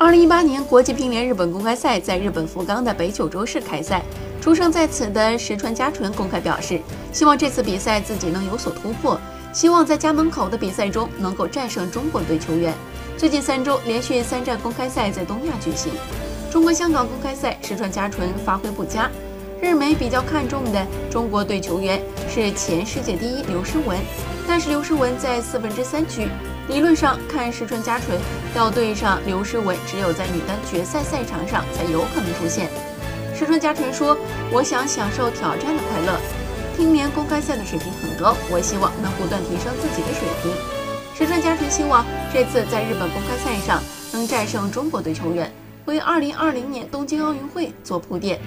二零一八年国际乒联日本公开赛在日本福冈的北九州市开赛，出生在此的石川佳纯公开表示，希望这次比赛自己能有所突破，希望在家门口的比赛中能够战胜中国队球员。最近三周连续三站公开赛在东亚举行，中国香港公开赛石川佳纯发挥不佳，日媒比较看重的中国队球员是前世界第一刘诗雯，但是刘诗雯在四分之三区。理论上看，石川佳纯要对上刘诗雯，只有在女单决赛赛场上才有可能出现。石川佳纯说：“我想享受挑战的快乐。乒联公开赛的水平很高，我希望能不断提升自己的水平。”石川佳纯希望这次在日本公开赛上能战胜中国队球员，为2020年东京奥运会做铺垫。